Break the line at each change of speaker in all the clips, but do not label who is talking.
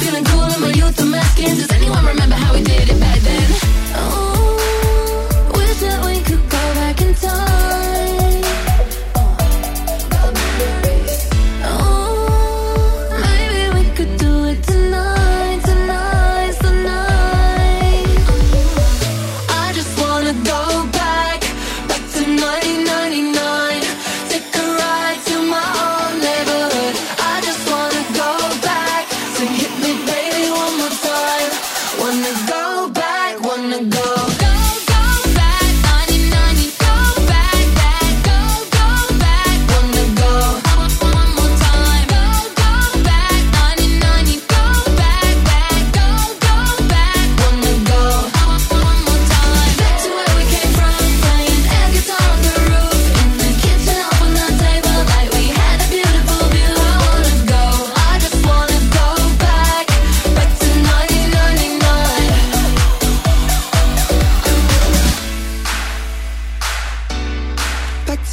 Feeling cool in my youth, I'm asking.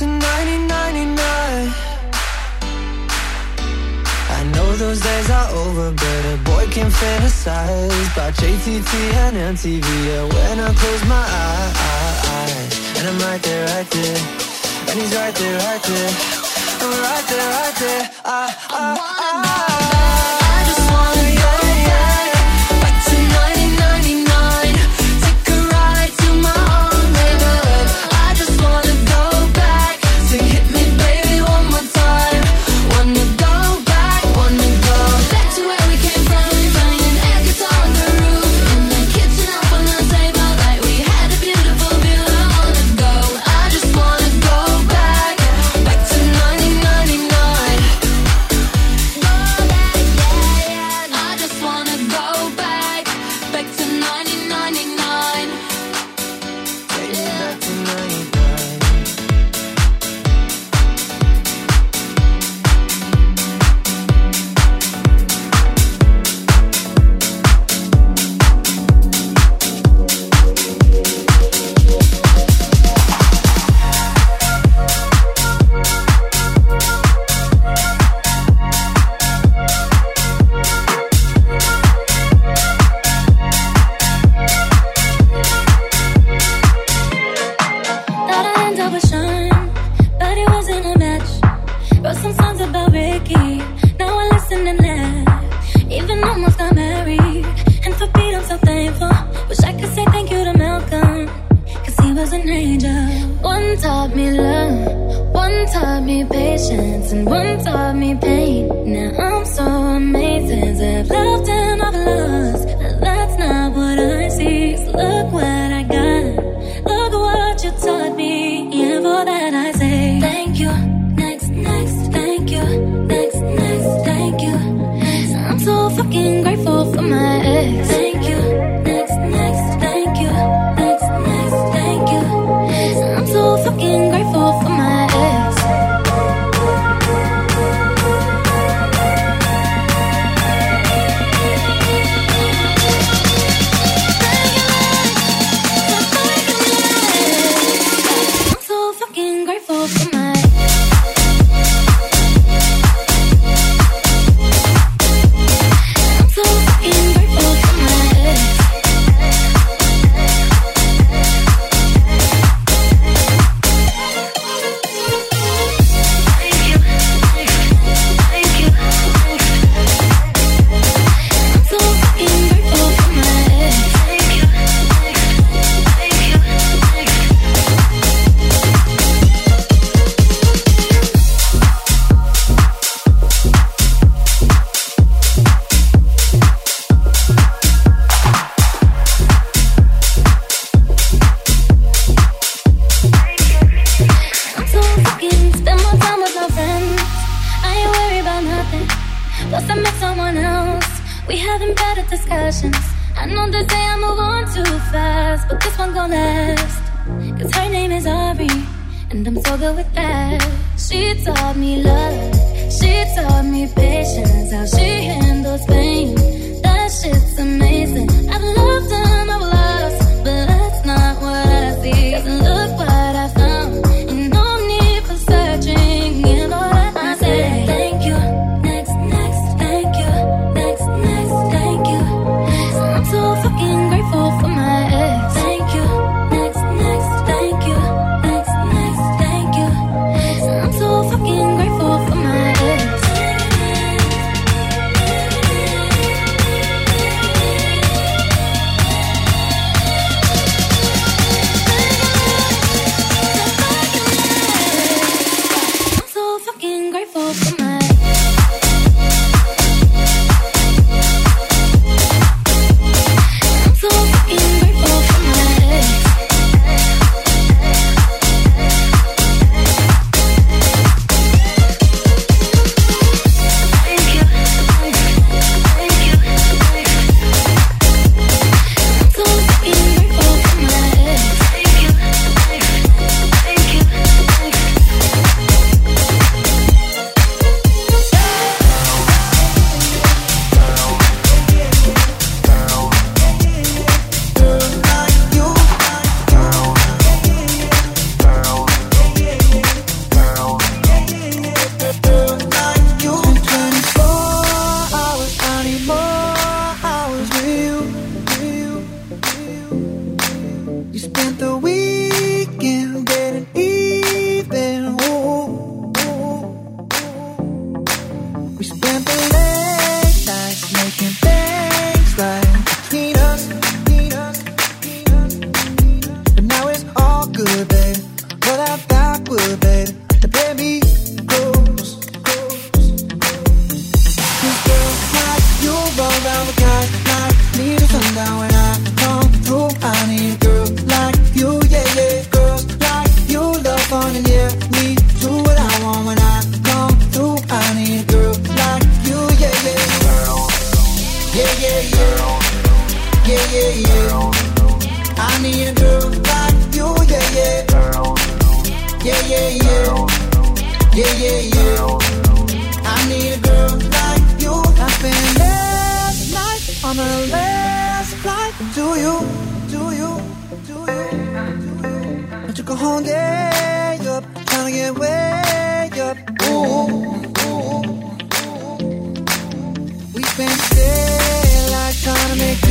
to 1999 I know those days are over, but a boy can fantasize About JTT and MTV, yeah, when I close my eyes. And I'm right there, right there. And he's right there, right there. I'm right there, right there. I, I, I, I.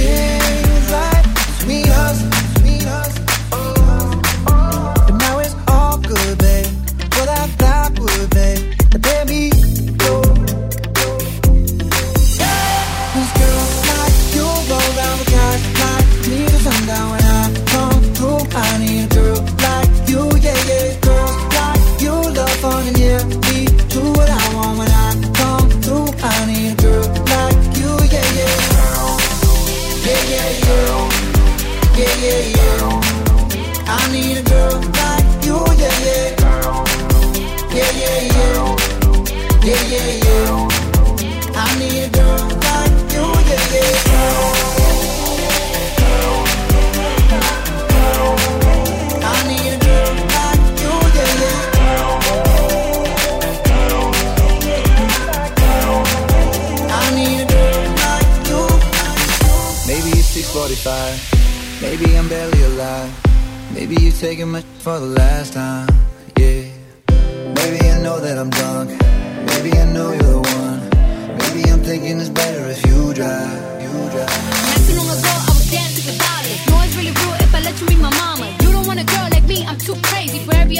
Yeah.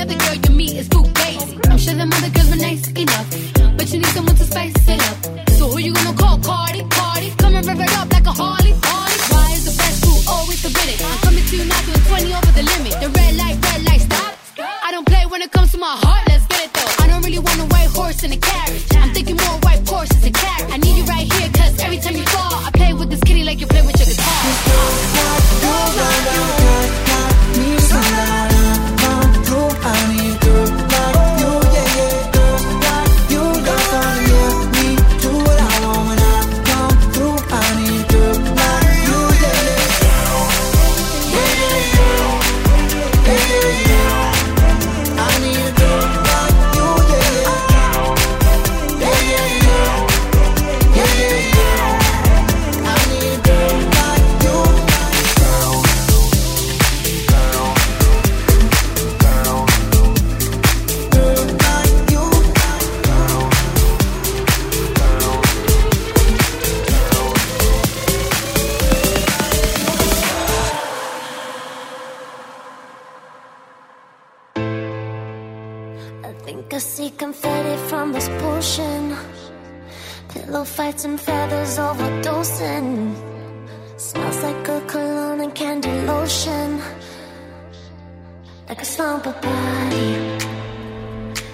the girl
I think I see confetti from this potion. Pillow fights and feathers overdosing. Smells like a cologne and candy lotion. Like a slumber party.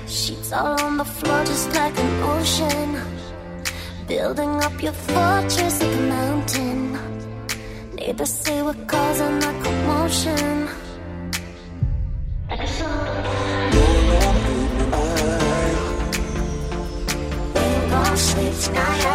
Sheets all on the floor just like an ocean. Building up your fortress like a mountain. Neighbors say we're causing a commotion. night.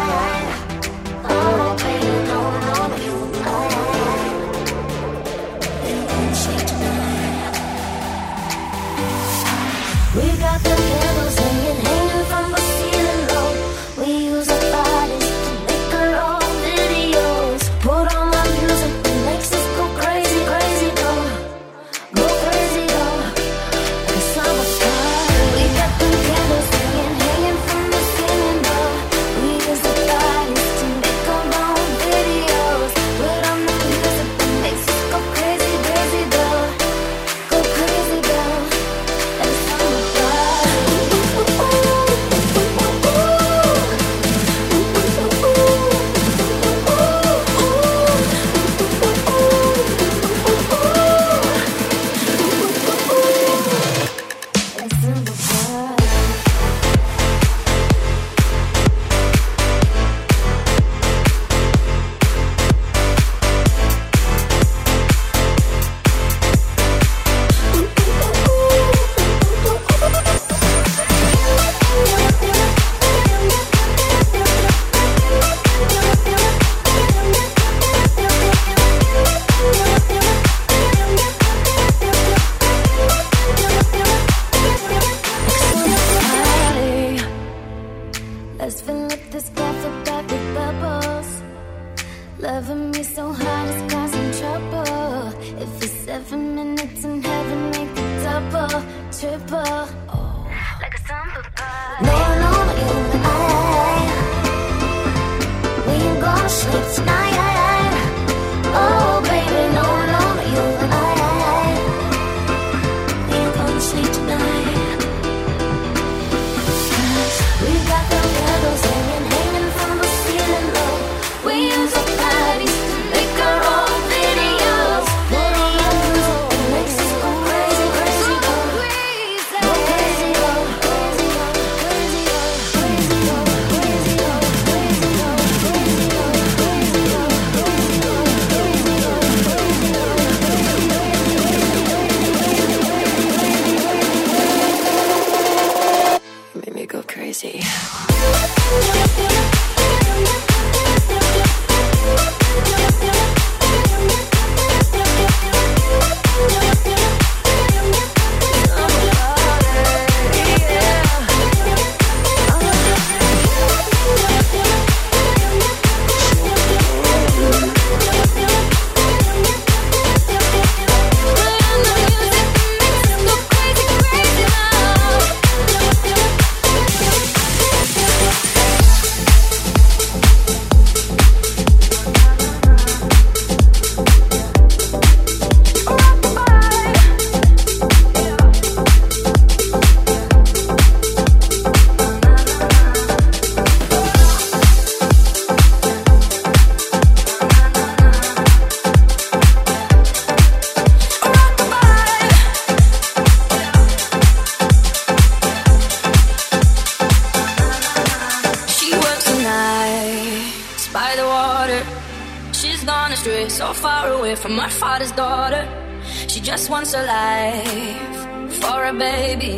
once alive for a baby.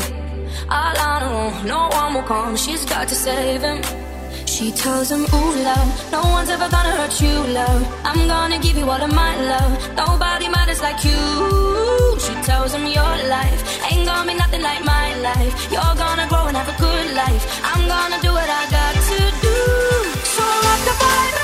All I know, no one will come. She's got to save him. She tells him, Ooh, love, no one's ever gonna hurt you, love. I'm gonna give you all of my love. Nobody matters like you. She tells him, Your life ain't gonna be nothing like my life. You're gonna grow and have a good life. I'm gonna do what I got to do. So rock the.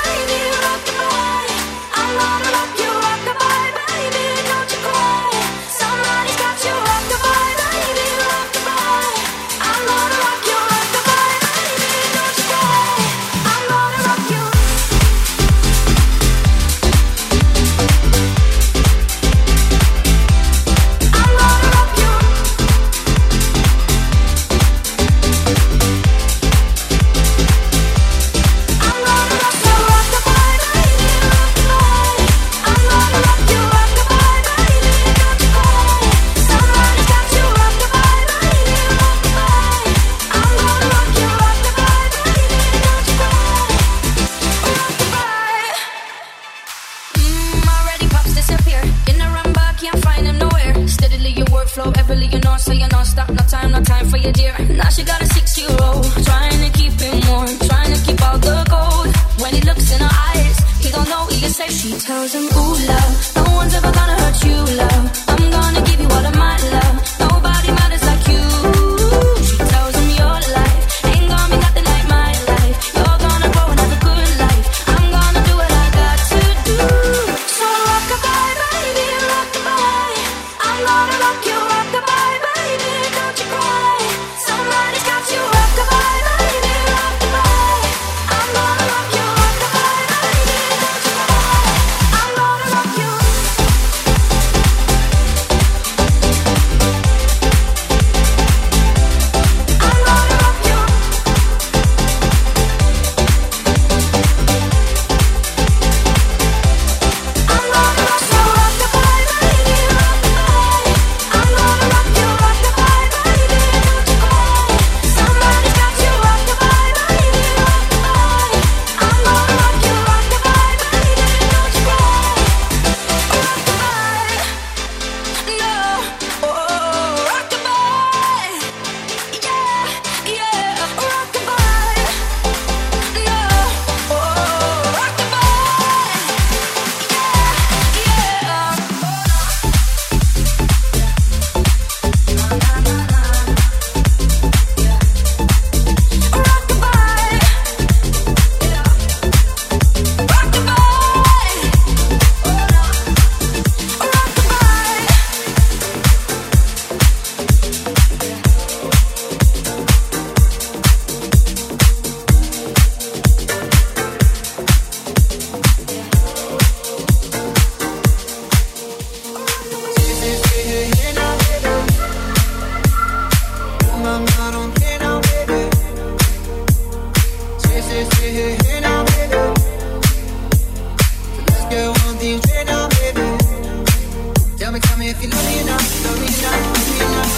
Tell me, tell me if you love me enough, love me enough, love me enough.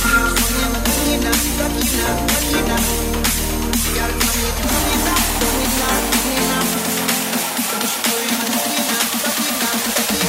Tell me, love me enough, love me enough, love me enough. You gotta tell me if you love me enough, love me enough, love me enough. Tell me, love me enough, love me enough, love me enough.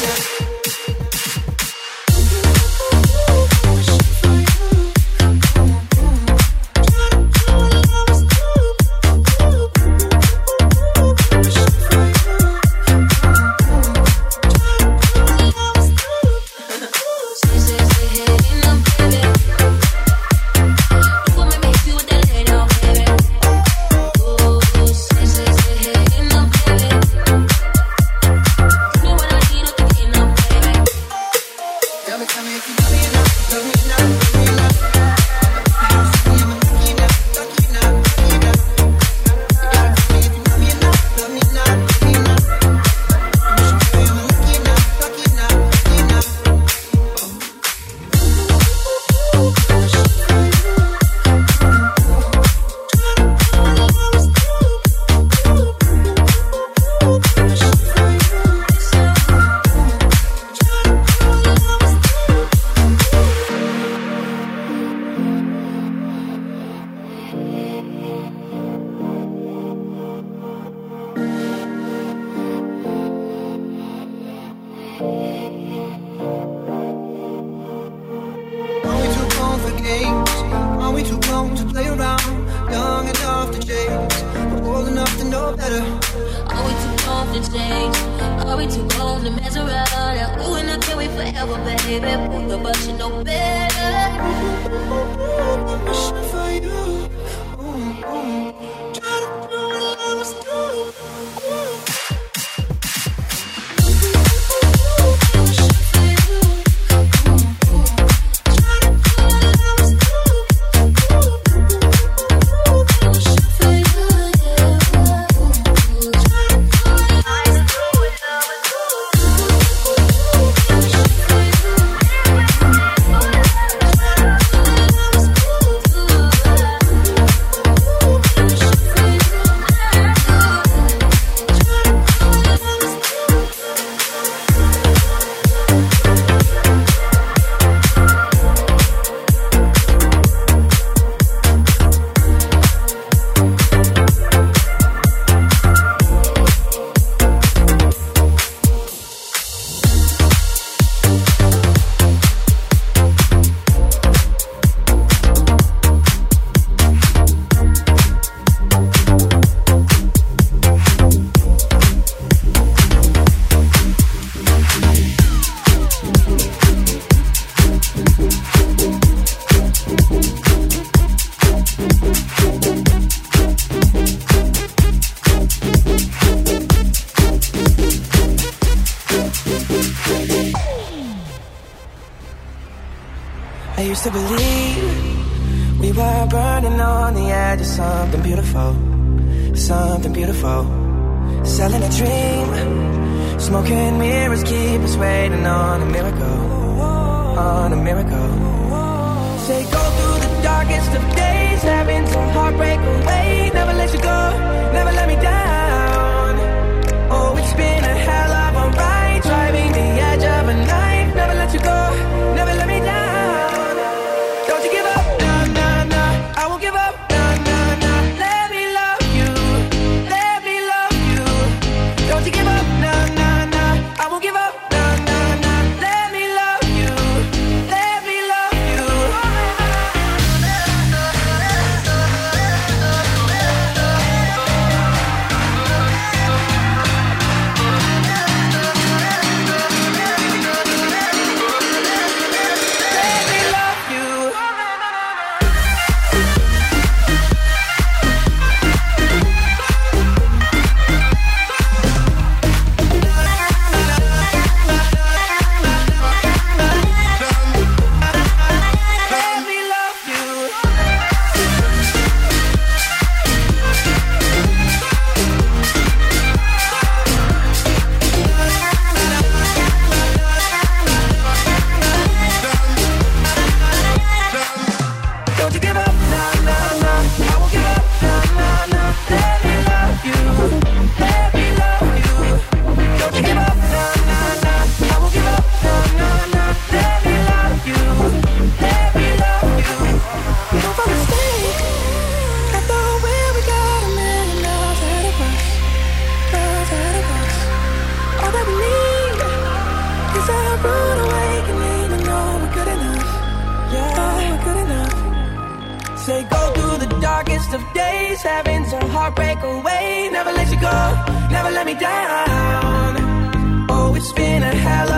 heart break away. Never let you go, never let me down. Oh, it's been a hell